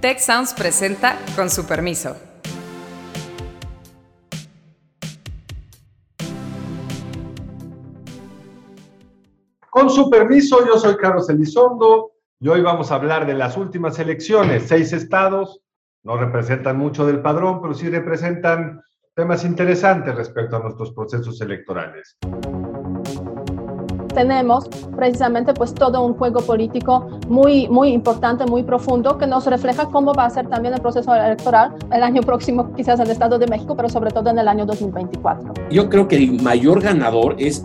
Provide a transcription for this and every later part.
Tech Sounds presenta con su permiso. Con su permiso, yo soy Carlos Elizondo y hoy vamos a hablar de las últimas elecciones. Seis estados no representan mucho del padrón, pero sí representan temas interesantes respecto a nuestros procesos electorales tenemos precisamente pues todo un juego político muy, muy importante, muy profundo, que nos refleja cómo va a ser también el proceso electoral el año próximo, quizás en el Estado de México, pero sobre todo en el año 2024. Yo creo que el mayor ganador es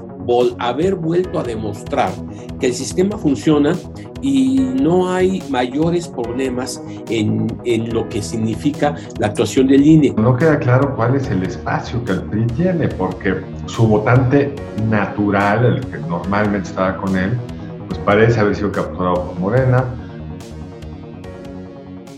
haber vuelto a demostrar que el sistema funciona y no hay mayores problemas en, en, lo que significa la actuación del INE. No queda claro cuál es el espacio que el PRI tiene, porque su votante natural, el que normalmente estaba con él, pues parece haber sido capturado por Morena.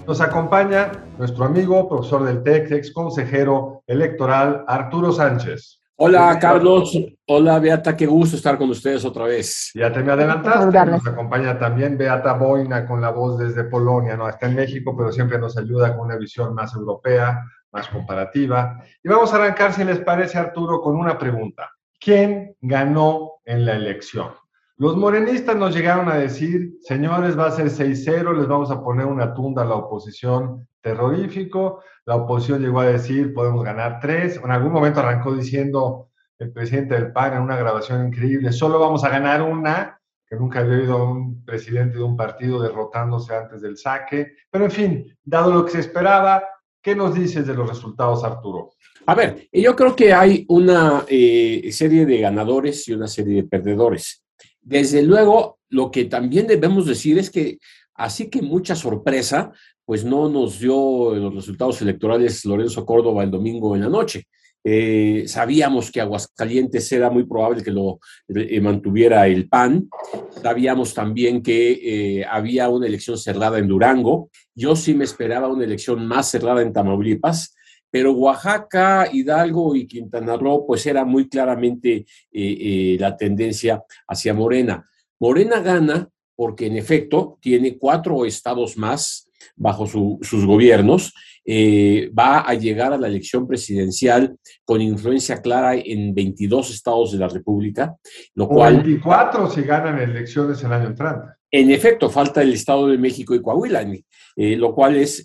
Nos acompaña nuestro amigo, profesor del TEC, ex consejero electoral, Arturo Sánchez. Hola Carlos, hola Beata, qué gusto estar con ustedes otra vez. Ya te me adelantaste, nos acompaña también Beata Boina con la voz desde Polonia, no está en México, pero siempre nos ayuda con una visión más europea, más comparativa. Y vamos a arrancar, si les parece Arturo, con una pregunta. ¿Quién ganó en la elección? Los morenistas nos llegaron a decir, señores, va a ser 6-0, les vamos a poner una tunda a la oposición terrorífico. La oposición llegó a decir, podemos ganar tres. En algún momento arrancó diciendo el presidente del PAN en una grabación increíble, solo vamos a ganar una, que nunca había oído a un presidente de un partido derrotándose antes del saque. Pero en fin, dado lo que se esperaba, ¿qué nos dices de los resultados, Arturo? A ver, yo creo que hay una eh, serie de ganadores y una serie de perdedores. Desde luego, lo que también debemos decir es que, así que mucha sorpresa, pues no nos dio los resultados electorales Lorenzo Córdoba el domingo en la noche. Eh, sabíamos que Aguascalientes era muy probable que lo eh, mantuviera el PAN. Sabíamos también que eh, había una elección cerrada en Durango. Yo sí me esperaba una elección más cerrada en Tamaulipas pero Oaxaca, Hidalgo y Quintana Roo, pues era muy claramente eh, eh, la tendencia hacia Morena. Morena gana porque en efecto tiene cuatro estados más bajo sus gobiernos, eh, va a llegar a la elección presidencial con influencia clara en 22 estados de la República, lo cual... 24 si ganan elecciones el año entrante. En efecto, falta el Estado de México y Coahuila, lo cual es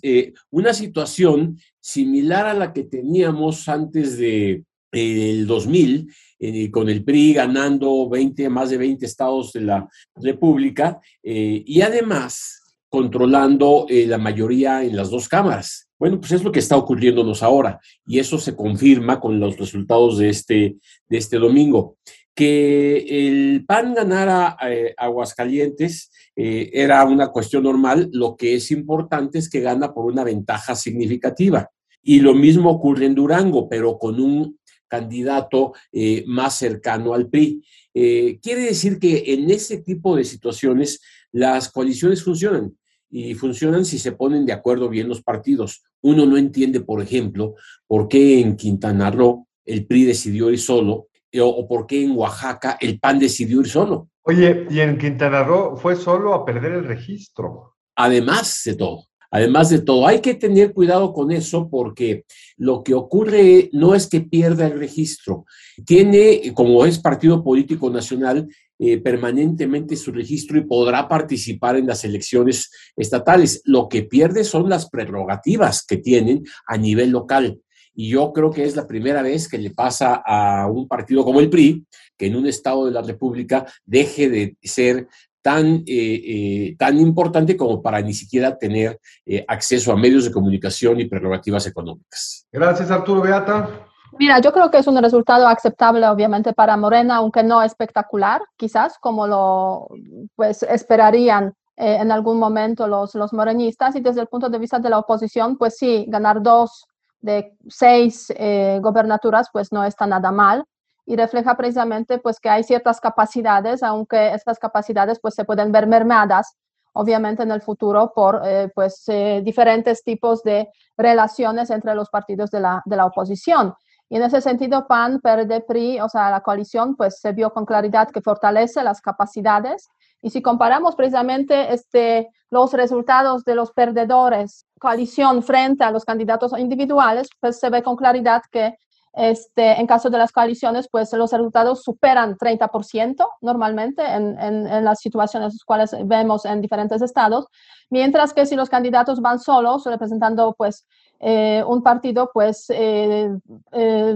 una situación similar a la que teníamos antes de el 2000, eh, con el PRI ganando 20, más de 20 estados de la República eh, y además controlando eh, la mayoría en las dos cámaras. Bueno, pues es lo que está ocurriéndonos ahora y eso se confirma con los resultados de este, de este domingo. Que el PAN ganara Aguascalientes eh, era una cuestión normal. Lo que es importante es que gana por una ventaja significativa. Y lo mismo ocurre en Durango, pero con un candidato eh, más cercano al PRI. Eh, quiere decir que en ese tipo de situaciones las coaliciones funcionan y funcionan si se ponen de acuerdo bien los partidos. Uno no entiende, por ejemplo, por qué en Quintana Roo el PRI decidió ir solo o por qué en Oaxaca el PAN decidió ir solo. Oye, y en Quintana Roo fue solo a perder el registro. Además de todo, además de todo, hay que tener cuidado con eso porque lo que ocurre no es que pierda el registro. Tiene, como es partido político nacional, eh, permanentemente su registro y podrá participar en las elecciones estatales. Lo que pierde son las prerrogativas que tienen a nivel local. Y yo creo que es la primera vez que le pasa a un partido como el PRI, que en un estado de la República deje de ser tan, eh, eh, tan importante como para ni siquiera tener eh, acceso a medios de comunicación y prerrogativas económicas. Gracias, Arturo Beata. Mira, yo creo que es un resultado aceptable, obviamente, para Morena, aunque no espectacular, quizás, como lo pues, esperarían en algún momento los, los morenistas. Y desde el punto de vista de la oposición, pues sí, ganar dos de seis gobernaturas, pues no está nada mal y refleja precisamente pues que hay ciertas capacidades, aunque estas capacidades pues se pueden ver mermadas obviamente en el futuro por eh, pues eh, diferentes tipos de relaciones entre los partidos de la, de la oposición. Y en ese sentido, PAN, PRD, PRI, o sea, la coalición, pues se vio con claridad que fortalece las capacidades. Y si comparamos precisamente este, los resultados de los perdedores, coalición frente a los candidatos individuales, pues se ve con claridad que este, en caso de las coaliciones, pues los resultados superan 30% normalmente en, en, las situaciones cuales vemos en diferentes estados, mientras que si los candidatos van solos, representando pues eh, un partido, pues eh, eh,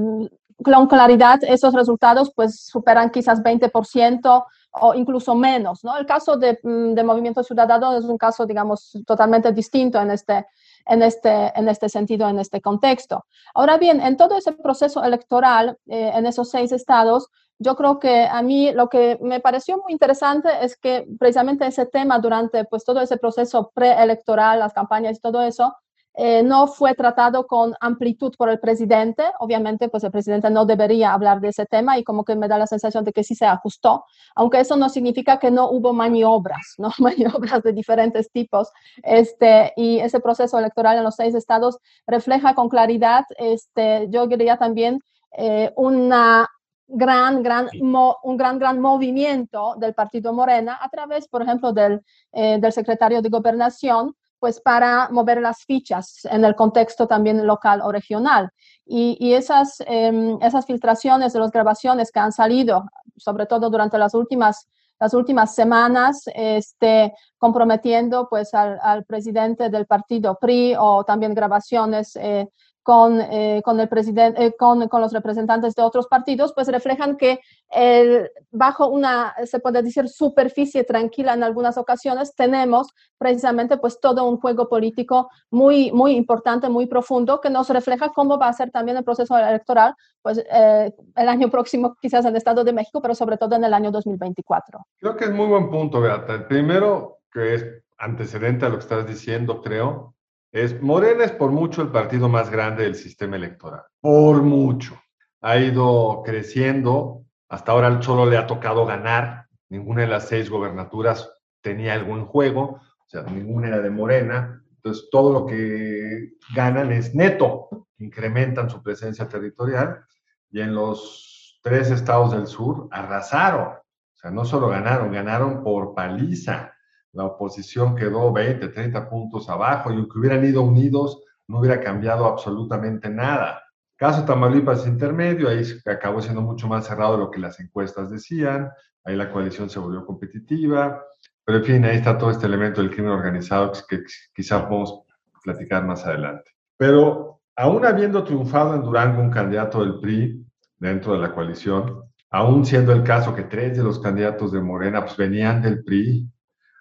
con claridad esos resultados pues superan quizás 20% o incluso menos. ¿no? El caso de, mm, de Movimiento Ciudadano es un caso, digamos, totalmente distinto en este, en este, en este sentido, en este contexto. Ahora bien, en todo ese proceso electoral, eh, en esos seis estados, yo creo que a mí lo que me pareció muy interesante es que precisamente ese tema durante pues todo ese proceso preelectoral, las campañas y todo eso, eh, no fue tratado con amplitud por el presidente. Obviamente, pues el presidente no debería hablar de ese tema y como que me da la sensación de que sí se ajustó, aunque eso no significa que no hubo maniobras, ¿no? maniobras de diferentes tipos. Este, y ese proceso electoral en los seis estados refleja con claridad, este, yo diría también, eh, una gran, gran, un gran, gran movimiento del partido Morena a través, por ejemplo, del, eh, del secretario de Gobernación, pues para mover las fichas en el contexto también local o regional. Y, esas, em, esas filtraciones de las grabaciones que han salido, sobre todo durante las últimas, las últimas semanas, este, comprometiendo pues al, al presidente del partido PRI o también grabaciones eh, con, eh, con, el presidente, eh, con, con, los representantes de otros partidos, pues reflejan que el, bajo una, se puede decir, superficie tranquila en algunas ocasiones, tenemos precisamente pues todo un juego político muy, muy importante, muy profundo, que nos refleja cómo va a ser también el proceso electoral, pues eh, el año próximo quizás en el Estado de México, pero sobre todo en el año 2024. Creo que es muy buen punto, Beata. El primero, que es antecedente a lo que estás diciendo, creo, es, Morena es por mucho el partido más grande del sistema electoral, por mucho. Ha ido creciendo, hasta ahora solo le ha tocado ganar, ninguna de las seis gobernaturas tenía algún juego, o sea, ninguna era de Morena, entonces todo lo que ganan es neto, incrementan su presencia territorial y en los tres estados del sur arrasaron, o sea, no solo ganaron, ganaron por paliza la oposición quedó 20, 30 puntos abajo y aunque hubieran ido unidos no hubiera cambiado absolutamente nada. Caso Tamaulipas intermedio, ahí acabó siendo mucho más cerrado de lo que las encuestas decían, ahí la coalición se volvió competitiva, pero en fin, ahí está todo este elemento del crimen organizado que quizá podemos platicar más adelante. Pero aún habiendo triunfado en Durango un candidato del PRI dentro de la coalición, aún siendo el caso que tres de los candidatos de Morena pues, venían del PRI,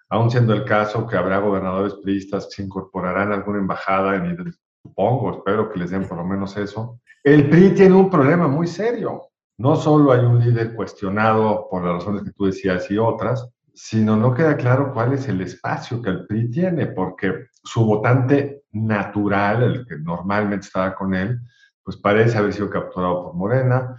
aún siendo el caso que habrá gobernadores priistas que se incorporarán a alguna embajada, en, supongo, espero que les den por lo menos eso. El PRI tiene un problema muy serio. No solo hay un líder cuestionado por las razones que tú decías y otras, sino no queda claro cuál es el espacio que el PRI tiene, porque su votante natural, el que normalmente estaba con él, pues parece haber sido capturado por Morena,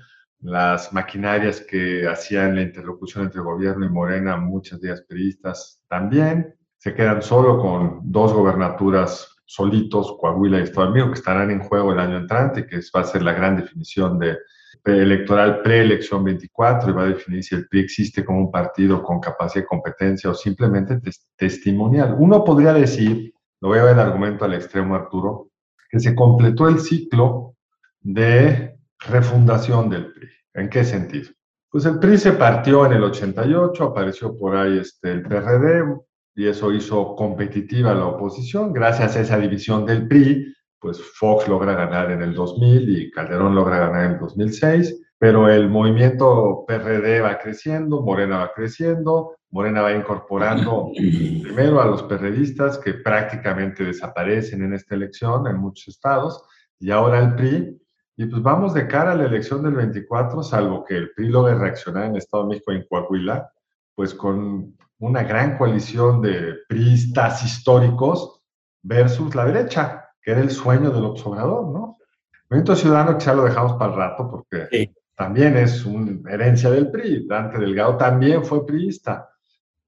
las maquinarias que hacían la interlocución entre gobierno y Morena, muchas de ellas periodistas también. Se quedan solo con dos gobernaturas solitos, Coahuila y Estado que estarán en juego el año entrante, que va a ser la gran definición de electoral preelección 24 y va a definir si el PRI existe como un partido con capacidad de competencia o simplemente testimonial. Uno podría decir, lo voy a el argumento al extremo Arturo, que se completó el ciclo de refundación del PRI. ¿En qué sentido? Pues el PRI se partió en el 88, apareció por ahí este, el PRD y eso hizo competitiva la oposición. Gracias a esa división del PRI, pues Fox logra ganar en el 2000 y Calderón logra ganar en el 2006, pero el movimiento PRD va creciendo, Morena va creciendo, Morena va incorporando primero a los perredistas que prácticamente desaparecen en esta elección en muchos estados y ahora el PRI y pues vamos de cara a la elección del 24, salvo que el PRI logre reaccionar en el Estado de México en Coahuila, pues con una gran coalición de priistas históricos versus la derecha, que era el sueño del observador, ¿no? El Movimiento Ciudadano, ya lo dejamos para el rato, porque también es una herencia del PRI. Dante Delgado también fue priista,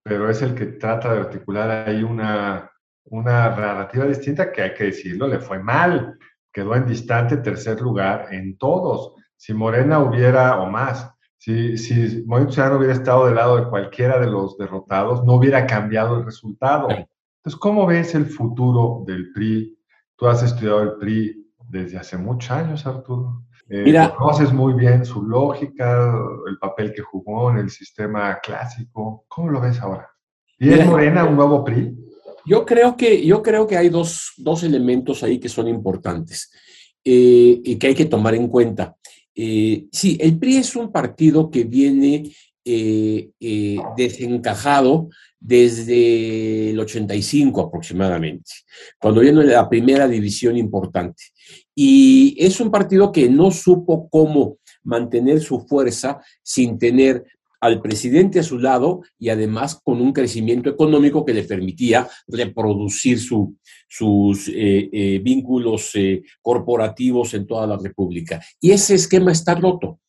pero es el que trata de articular ahí una, una narrativa distinta que hay que decirlo, le fue mal quedó en distante tercer lugar en todos. Si Morena hubiera, o más, si, si Movimiento Ciudadano hubiera estado del lado de cualquiera de los derrotados, no hubiera cambiado el resultado. Entonces, ¿cómo ves el futuro del PRI? Tú has estudiado el PRI desde hace muchos años, Arturo. Eh, Mira, conoces muy bien su lógica, el papel que jugó en el sistema clásico. ¿Cómo lo ves ahora? ¿Y es Morena un nuevo PRI? Yo creo que, yo creo que hay dos, dos elementos ahí que son importantes eh, y que hay que tomar en cuenta. Eh, sí, el PRI es un partido que viene eh, desencajado desde el 85 aproximadamente, cuando viene la primera división importante. Y es un partido que no supo cómo mantener su fuerza sin tener al presidente a su lado y además con un crecimiento económico que le permitía reproducir sus eh, eh, vínculos eh, corporativos en toda la República. Y ese esquema está roto.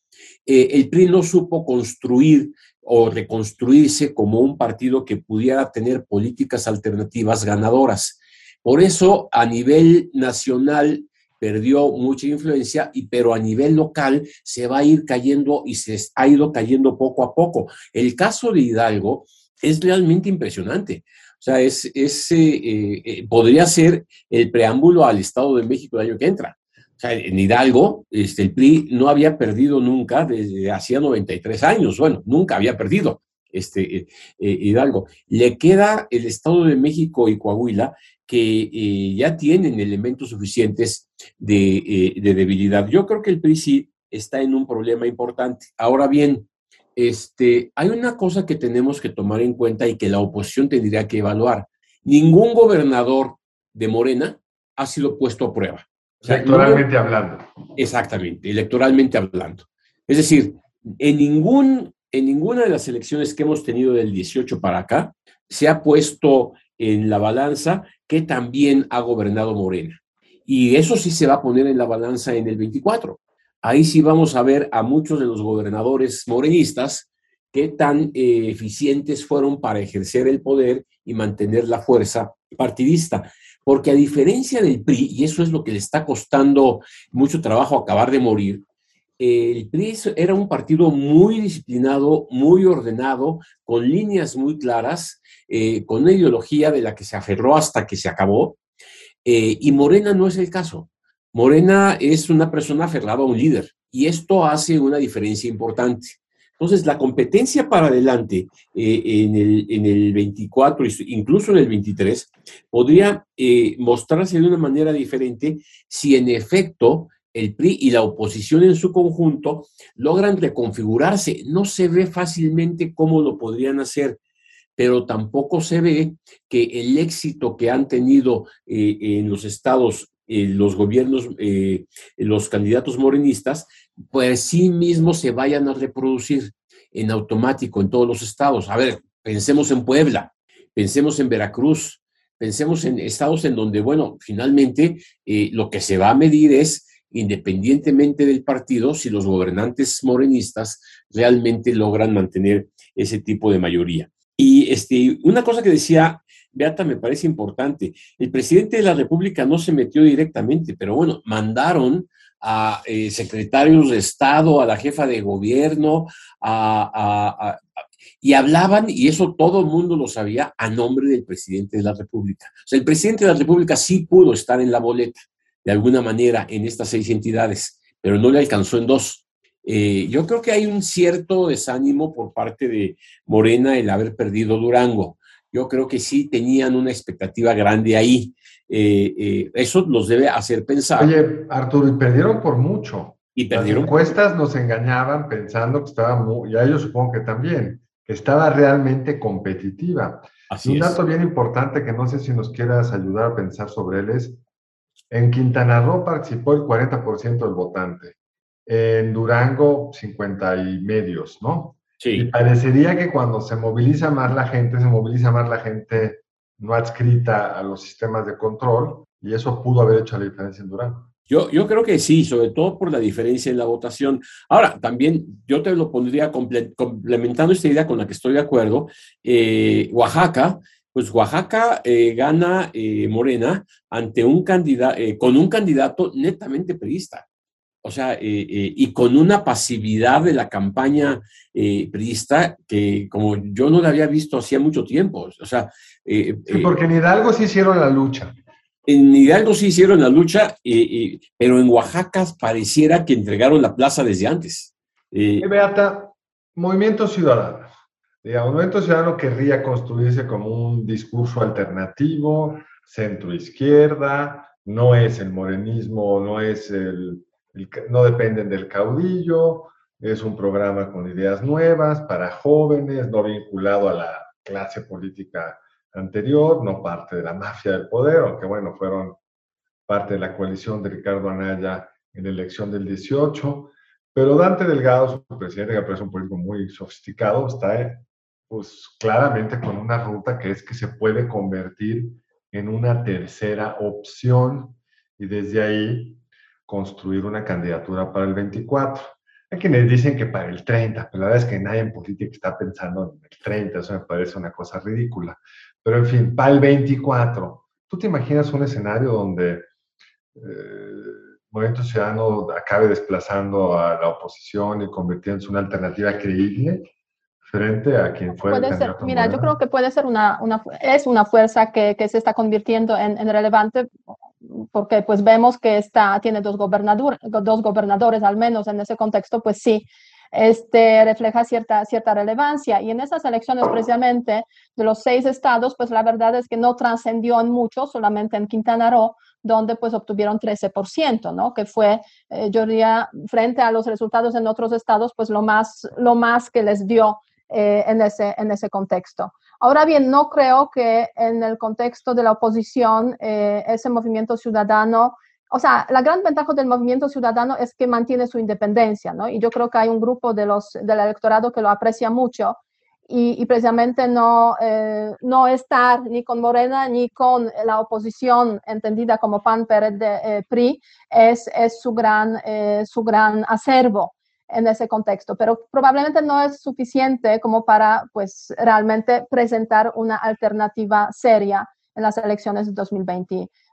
el PRI no supo construir o reconstruirse como un partido que pudiera tener políticas alternativas ganadoras. Por eso, a nivel nacional, perdió mucha influencia, y, pero a nivel local se va a ir cayendo y se ha ido cayendo poco a poco. El caso de Hidalgo es realmente impresionante. O sea, es, es eh, eh, podría ser el preámbulo al Estado de México el año que entra. O sea, en Hidalgo, este, el PRI no había perdido nunca desde hacía 93 años. Bueno, nunca había perdido este, eh, Hidalgo. Le queda el Estado de México y Coahuila, que eh, ya tienen elementos suficientes eh, de, debilidad. Yo creo que el PRI está en un problema importante. Ahora bien, este, hay una cosa que tenemos que tomar en cuenta y que la oposición tendría que evaluar. Ningún gobernador de Morena ha sido puesto a prueba. electoralmente hablando. Exactamente, electoralmente hablando. Es decir, en, ningún, en ninguna de las elecciones que hemos tenido del 18 para acá se ha puesto en la balanza que también ha gobernado Morena. Y eso sí se va a poner en la balanza en el 24. Ahí sí vamos a ver a muchos de los gobernadores morenistas qué tan eh, eficientes fueron para ejercer el poder y mantener la fuerza partidista. Porque a diferencia del PRI, y eso es lo que le está costando mucho trabajo acabar de morir, el PRI era un partido muy disciplinado, muy ordenado, con líneas muy claras, eh, con una ideología de la que se aferró hasta que se acabó. Eh, y Morena no es el caso. Morena es una persona aferrada a un líder y esto hace una diferencia importante. Entonces, la competencia para adelante eh, en, el, en, el, 24, incluso en el 23, podría mostrarse de una manera diferente si en efecto el PRI y la oposición en su conjunto logran reconfigurarse. No se ve fácilmente cómo lo podrían hacer, pero tampoco se ve que el éxito que han tenido eh, en los estados eh, los gobiernos, eh, los candidatos morenistas, pues sí mismos se vayan a reproducir en automático en todos los estados. A ver, pensemos en Puebla, pensemos en Veracruz, pensemos en estados en donde, bueno, finalmente lo que se va a medir es independientemente del partido, si los gobernantes morenistas realmente logran mantener ese tipo de mayoría. Y este, una cosa que decía Beata me parece importante, el presidente de la República no se metió directamente, pero bueno, mandaron a eh, secretarios de Estado, a la jefa de gobierno, y hablaban, y eso todo el mundo lo sabía, a nombre del presidente de la República. O sea, el presidente de la República sí pudo estar en la boleta de alguna manera en estas seis entidades, pero no le alcanzó en dos. Eh, yo creo que hay un cierto desánimo por parte de Morena el haber perdido Durango. Yo creo que sí tenían una expectativa grande ahí. Eh, eh, eso los debe hacer pensar. Oye, Arturo, y perdieron por mucho. Y perdieron. Las encuestas nos engañaban pensando que estaba muy, y a ellos supongo que también, que estaba realmente competitiva. Así un dato bien importante que no sé si nos quieras ayudar a pensar sobre él es en Quintana Roo participó el 40% del votante. En Durango, 50 y medios, ¿no? Sí. Y parecería que cuando se moviliza más la gente, se moviliza más la gente no adscrita a los sistemas de control, y eso pudo haber hecho la diferencia en Durango. Yo, yo creo que sí, sobre todo por la diferencia en la votación. Ahora, también yo te lo pondría complementando esta idea con la que estoy de acuerdo. Eh, Oaxaca Pues Oaxaca eh, gana eh, Morena ante un candidato, eh, con un candidato netamente priista. O sea, y con una pasividad de la campaña priista que como yo no la había visto hacía mucho tiempo. O sea, sí, porque en Hidalgo sí hicieron la lucha. En Hidalgo sí hicieron la lucha, pero en Oaxaca pareciera que entregaron la plaza desde antes. Beata, Movimiento Ciudadano. Digamos, Movimiento Ciudadano querría construirse como un discurso alternativo, centro-izquierda, no es el morenismo, no es el, no dependen del caudillo, es un programa con ideas nuevas para jóvenes, no vinculado a la clase política anterior, no parte de la mafia del poder, aunque bueno, fueron parte de la coalición de Ricardo Anaya en la elección del 18. Pero Dante Delgado, su presidente, que un político muy sofisticado, está pues claramente con una ruta que es que se puede convertir en una tercera opción y desde ahí construir una candidatura para el 24. Hay quienes dicen que para el 30, pero la verdad es que nadie en política está pensando en el 30, eso me parece una cosa ridícula. Pero en fin, para el 24, ¿tú te imaginas un escenario donde eh, Movimiento Ciudadano acabe desplazando a la oposición y convirtiéndose en una alternativa creíble frente a quien fue puede ser, Mira, yo creo que puede ser una, una es una fuerza que, que se está convirtiendo en, en, relevante porque pues vemos que está, tiene dos, gobernador, dos gobernadores al menos en ese contexto, pues sí, este, refleja cierta, cierta relevancia. Y en esas elecciones precisamente de los seis estados, pues la verdad es que no trascendió en mucho, solamente en Quintana Roo, donde pues obtuvieron 13%, ¿no? Que fue, eh, yo diría, frente a los resultados en otros estados, pues lo más, lo más que les dio eh, en, ese, en ese contexto. Ahora bien, no creo que en el contexto de la oposición eh, ese movimiento ciudadano o sea, la gran ventaja del movimiento ciudadano es que mantiene su independencia, ¿no? Y yo creo que hay un grupo de los, del electorado que lo aprecia mucho y, precisamente no, eh, no estar ni con Morena ni con la oposición entendida como PAN, PRD, eh, PRI es, es su, gran, eh, su gran acervo en ese contexto, pero probablemente no es suficiente como para pues realmente presentar una alternativa seria en las elecciones de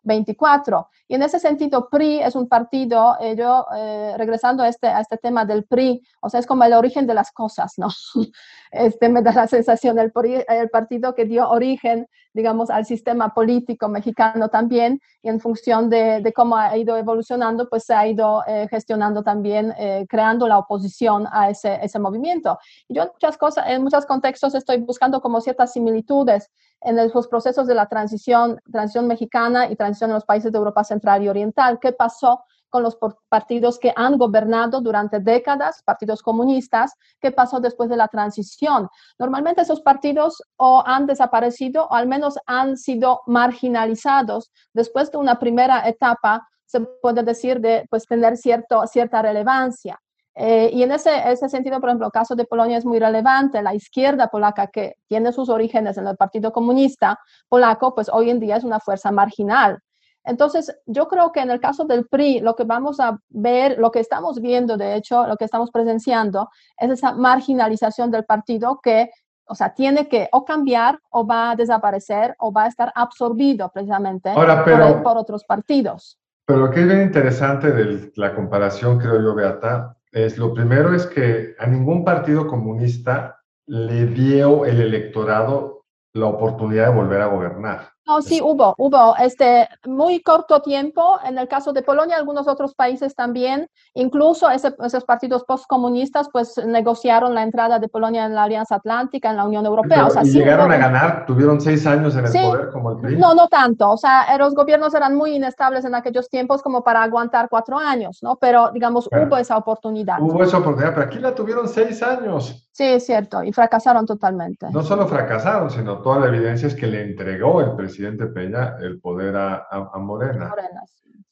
2024. Y en ese sentido, PRI es un partido, eh, yo eh, regresando a este, a este tema del PRI, o sea, es como el origen de las cosas, ¿no? Este me da la sensación, el, el partido que dio origen, digamos, al sistema político mexicano también, y en función de, de cómo ha ido evolucionando, pues se ha ido eh, gestionando también, creando la oposición a ese, ese movimiento. Y yo en muchas cosas, en muchos contextos estoy buscando como ciertas similitudes en los procesos de la transición, transición mexicana y transición en los países de Europa Central y Oriental. ¿Qué pasó con los partidos que han gobernado durante décadas, partidos comunistas? ¿Qué pasó después de la transición? Normalmente esos partidos o han desaparecido o al menos han sido marginalizados después de una primera etapa se puede decir de pues tener cierto, cierta relevancia. Eh, y en ese, ese, sentido, por ejemplo, el caso de Polonia es muy relevante. La izquierda polaca, que tiene sus orígenes en el Partido Comunista polaco, pues hoy en día es una fuerza marginal. Entonces, yo creo que en el caso del PRI, lo que vamos a ver, lo que estamos viendo, de hecho, lo que estamos presenciando, es esa marginalización del partido que, o sea, tiene que o cambiar o va a desaparecer o va a estar absorbido precisamente por, por, otros partidos. Pero lo que es bien interesante de la comparación, creo yo, Beata, es lo primero es que a ningún partido comunista le dio el electorado la oportunidad de volver a gobernar. No, sí, hubo, hubo, este, muy corto tiempo, en el caso de Polonia, algunos otros países también, incluso esos partidos postcomunistas, pues negociaron la entrada de Polonia en la Alianza Atlántica, en la Unión Europea. o sea, y llegaron a ganar, tuvieron seis años en el poder como el PRI. No, no tanto, o sea, los gobiernos eran muy inestables en aquellos tiempos como para aguantar cuatro años, ¿no? Pero, digamos, hubo esa oportunidad. Hubo esa oportunidad, pero aquí la tuvieron seis años. Sí, es cierto, y fracasaron totalmente. No solo fracasaron, sino toda la evidencia es que le entregó el presidente Peña el poder a, a, Morena.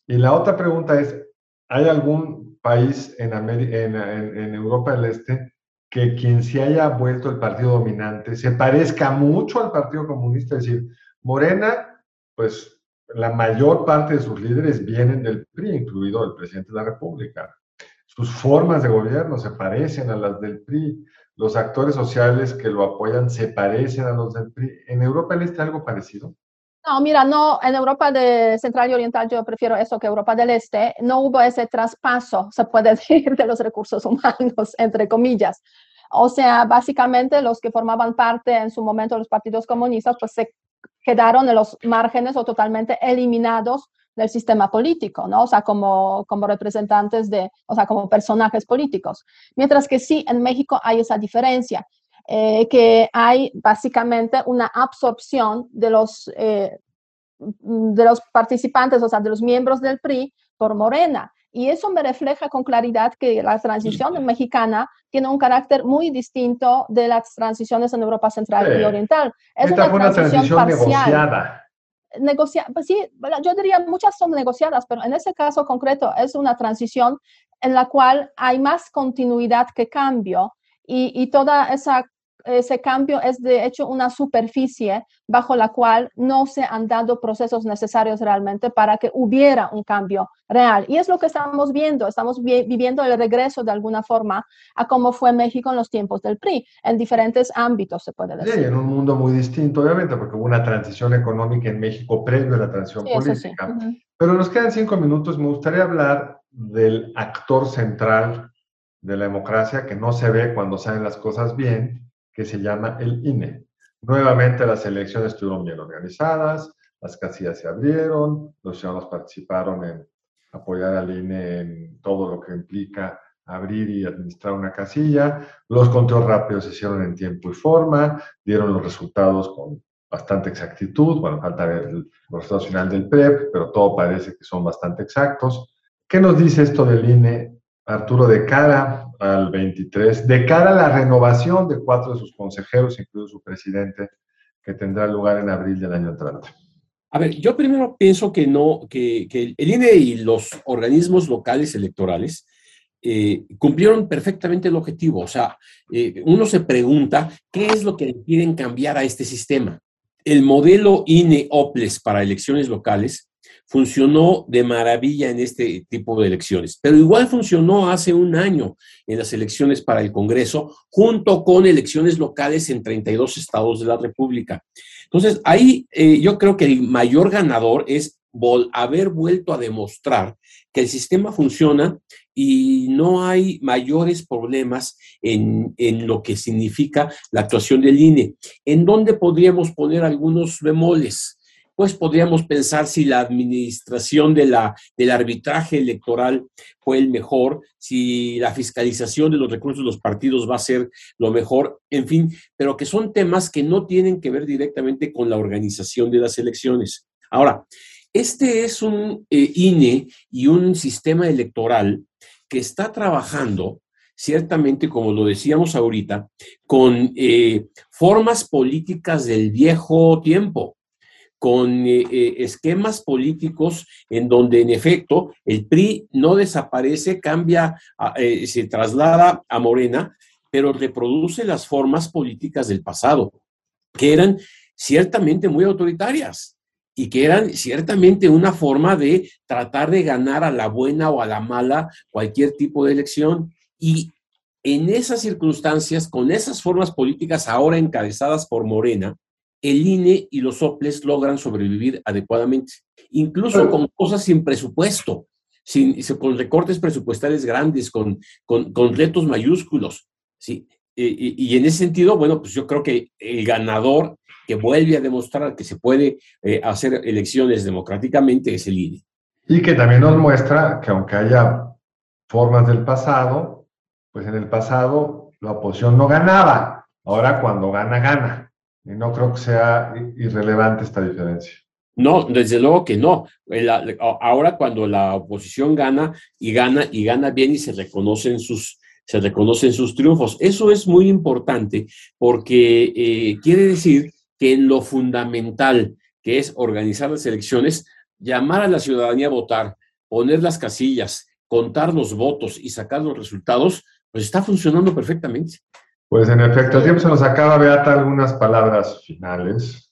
Y la otra pregunta es, ¿hay algún país en, en, en, Europa del Este que quien se haya vuelto el partido dominante se parezca mucho al Partido Comunista? Es decir, Morena, pues la mayor parte de sus líderes vienen del PRI, incluido el presidente de la República sus formas de gobierno se parecen a las del PRI, los actores sociales que lo apoyan se parecen a los del PRI. ¿En Europa del Este algo parecido? No, mira, no, en Europa de Central y Oriental yo prefiero eso que Europa del Este. No hubo ese traspaso, se puede decir, de los recursos humanos, entre comillas. O sea, básicamente los que formaban parte en su momento de los partidos comunistas, pues se quedaron en los márgenes o totalmente eliminados del sistema político, ¿no? O sea, como, como representantes de, o sea, como personajes políticos. Mientras que sí, en México hay esa diferencia. Eh, que hay básicamente una absorción de los, eh, de los participantes, o sea, de los miembros del PRI por Morena. Y eso me refleja con claridad que la transición mexicana tiene un carácter muy distinto de las transiciones en Europa Central y Oriental. Es una, fue una transición, negociada. Negocia pues sí, yo diría muchas son negociadas, pero en ese caso concreto es una transición en la cual hay más continuidad que cambio y, y toda esa ese cambio es de hecho una superficie bajo la cual no se han dado procesos necesarios realmente para que hubiera un cambio real. Y es lo que estamos viendo, estamos viviendo el regreso de alguna forma a cómo fue México en los tiempos del PRI, en diferentes ámbitos, se puede decir. Sí, en un mundo muy distinto, obviamente, porque hubo una transición económica en México previo a la transición política. Pero nos quedan cinco minutos, me gustaría hablar del actor central de la democracia que no se ve cuando salen las cosas bien, que se llama el INE. Nuevamente las elecciones estuvieron bien organizadas, las casillas se abrieron, los ciudadanos participaron en apoyar al INE en todo lo que implica abrir y administrar una casilla. Los conteos rápidos se hicieron en tiempo y forma, dieron los resultados con bastante exactitud. Bueno, falta ver los resultados final del PREP, pero todo parece que son bastante exactos. ¿Qué nos dice esto del INE, Arturo, de cara al 23, de cara a la renovación de cuatro de sus consejeros, incluido su presidente, que tendrá lugar en abril del año entrante? A ver, yo primero pienso que no, que, el INE y los organismos locales electorales eh, cumplieron perfectamente el objetivo. O sea, eh, uno se pregunta qué es lo que quieren cambiar a este sistema. El modelo INE-OPLES para elecciones locales funcionó de maravilla en este tipo de elecciones, pero igual funcionó hace un año en las elecciones para el Congreso, junto con elecciones locales en 32 estados de la República. Entonces, ahí eh, yo creo que el mayor ganador es haber vuelto a demostrar que el sistema funciona y no hay mayores problemas en, en, lo que significa la actuación del INE. ¿En dónde podríamos poner algunos bemoles? Pues podríamos pensar si la administración de la, del arbitraje electoral fue el mejor, si la fiscalización de los recursos de los partidos va a ser lo mejor, en fin, pero que son temas que no tienen que ver directamente con la organización de las elecciones. Ahora, este es un eh, INE y un sistema electoral que está trabajando ciertamente, como lo decíamos ahorita, con eh, formas políticas del viejo tiempo con eh, eh, esquemas políticos en donde en efecto el PRI no desaparece, cambia, eh, se traslada a Morena, pero reproduce las formas políticas del pasado, que eran ciertamente muy autoritarias y que eran ciertamente una forma de tratar de ganar a la buena o a la mala cualquier tipo de elección. Y en esas circunstancias, con esas formas políticas ahora encabezadas por Morena, el INE y los soples logran sobrevivir adecuadamente, incluso con cosas sin presupuesto, sin, con recortes presupuestales grandes, con, con, retos mayúsculos. ¿sí? Y, en ese sentido, bueno, pues yo creo que el ganador que vuelve a demostrar que se puede eh, hacer elecciones democráticamente es el INE. Y que también nos muestra que aunque haya formas del pasado, pues en el pasado la oposición no ganaba. Ahora cuando gana, gana. No creo que sea irrelevante esta diferencia. No, desde luego que no. Ahora cuando la oposición gana y gana y gana bien y se reconocen sus, se reconocen sus triunfos. Eso es muy importante porque eh, quiere decir que en lo fundamental que es organizar las elecciones, llamar a la ciudadanía a votar, poner las casillas, contar los votos y sacar los resultados, pues está funcionando perfectamente. Pues en efecto, el tiempo se nos acaba, Beata, algunas palabras finales.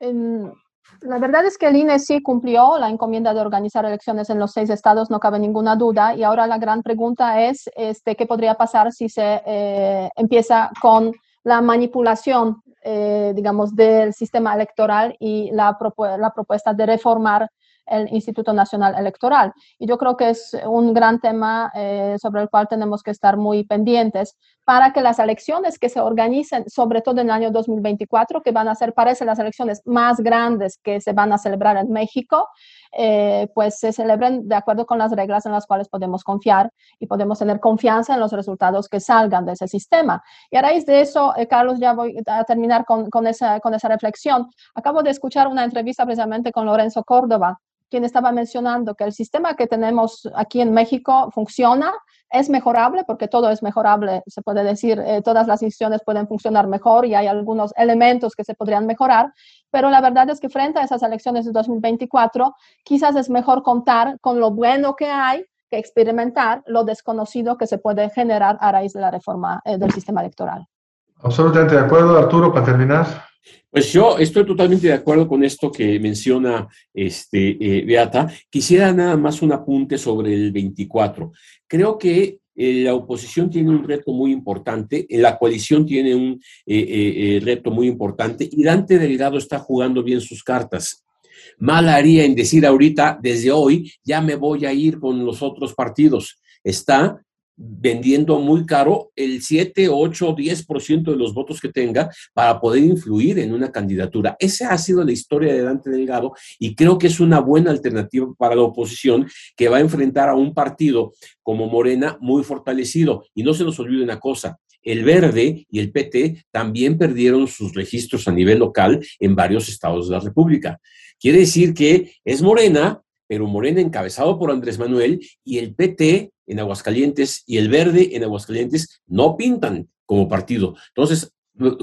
La verdad es que el INE sí cumplió la encomienda de organizar elecciones en los seis estados, no cabe ninguna duda. Y ahora la gran pregunta es este, qué podría pasar si se eh, empieza con la manipulación, eh, digamos, del sistema electoral y la, la propuesta de reformar el Instituto Nacional Electoral. Y yo creo que es un gran tema eh, sobre el cual tenemos que estar muy pendientes para que las elecciones que se organicen, sobre todo en el año 2024, que van a ser, parece, las elecciones más grandes que se van a celebrar en México, eh, pues se celebren de acuerdo con las reglas en las cuales podemos confiar y podemos tener confianza en los resultados que salgan de ese sistema. Y a raíz de eso, eh, Carlos, ya voy a terminar con, con, esa, con esa reflexión. Acabo de escuchar una entrevista precisamente con Lorenzo Córdoba, quien estaba mencionando que el sistema que tenemos aquí en México funciona, es mejorable, porque todo es mejorable, se puede decir, eh, todas las instituciones pueden funcionar mejor y hay algunos elementos que se podrían mejorar, pero la verdad es que frente a esas elecciones de 2024, quizás es mejor contar con lo bueno que hay que experimentar lo desconocido que se puede generar a raíz de la reforma eh, del sistema electoral. Absolutamente de acuerdo, Arturo, para terminar. Pues yo estoy totalmente de acuerdo con esto que menciona este, eh, Beata. Quisiera nada más un apunte sobre el 24. Creo que eh, la oposición tiene un reto muy importante, la coalición tiene un eh, reto muy importante y Dante Delgado está jugando bien sus cartas. Mal haría en decir ahorita, desde hoy, ya me voy a ir con los otros partidos. Está vendiendo muy caro el 7, 8, 10% de los votos que tenga para poder influir en una candidatura. Esa ha sido la historia de Dante Delgado y creo que es una buena alternativa para la oposición que va a enfrentar a un partido como Morena muy fortalecido. Y no se nos olvide una cosa, el Verde y el PT también perdieron sus registros a nivel local en varios estados de la República. Quiere decir que es Morena, pero Morena encabezado por Andrés Manuel y el PT en Aguascalientes y el Verde en Aguascalientes no pintan como partido. Entonces,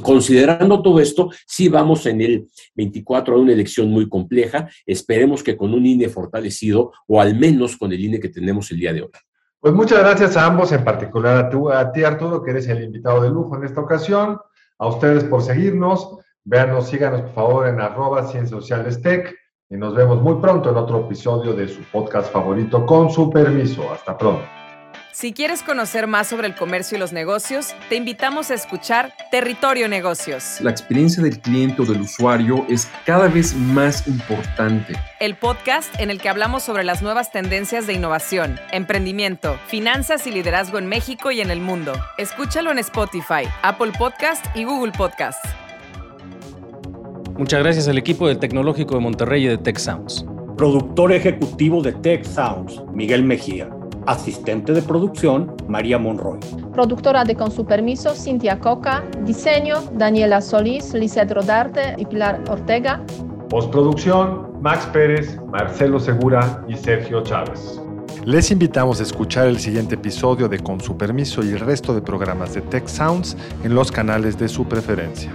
considerando todo esto, sí vamos en el 24 a una elección muy compleja. Esperemos que con un INE fortalecido o al menos con el INE que tenemos el día de hoy. Pues muchas gracias a ambos, en particular a, a ti Arturo, que eres el invitado de lujo en esta ocasión, a ustedes por seguirnos. Véanos, síganos por favor en arroba Ciencias Sociales Tech y nos vemos muy pronto en otro episodio de su podcast favorito con su permiso. Hasta pronto. Si quieres conocer más sobre el comercio y los negocios, te invitamos a escuchar Territorio Negocios. La experiencia del cliente o del usuario es cada vez más importante. El podcast en el que hablamos sobre las nuevas tendencias de innovación, emprendimiento, finanzas y liderazgo en México y en el mundo. Escúchalo en Spotify, Apple Podcast y Google Podcast. Muchas gracias al equipo del Tecnológico de Monterrey y de Tech Sounds. Productor ejecutivo de Tech Sounds, Miguel Mejía. Asistente de producción, María Monroy. Productora de Con su permiso, Cintia Coca. Diseño, Daniela Solís, Lizeth Rodarte y Pilar Ortega. Postproducción, Max Pérez, Marcelo Segura y Sergio Chávez. Les invitamos a escuchar el siguiente episodio de Con su permiso y el resto de programas de Tech Sounds en los canales de su preferencia.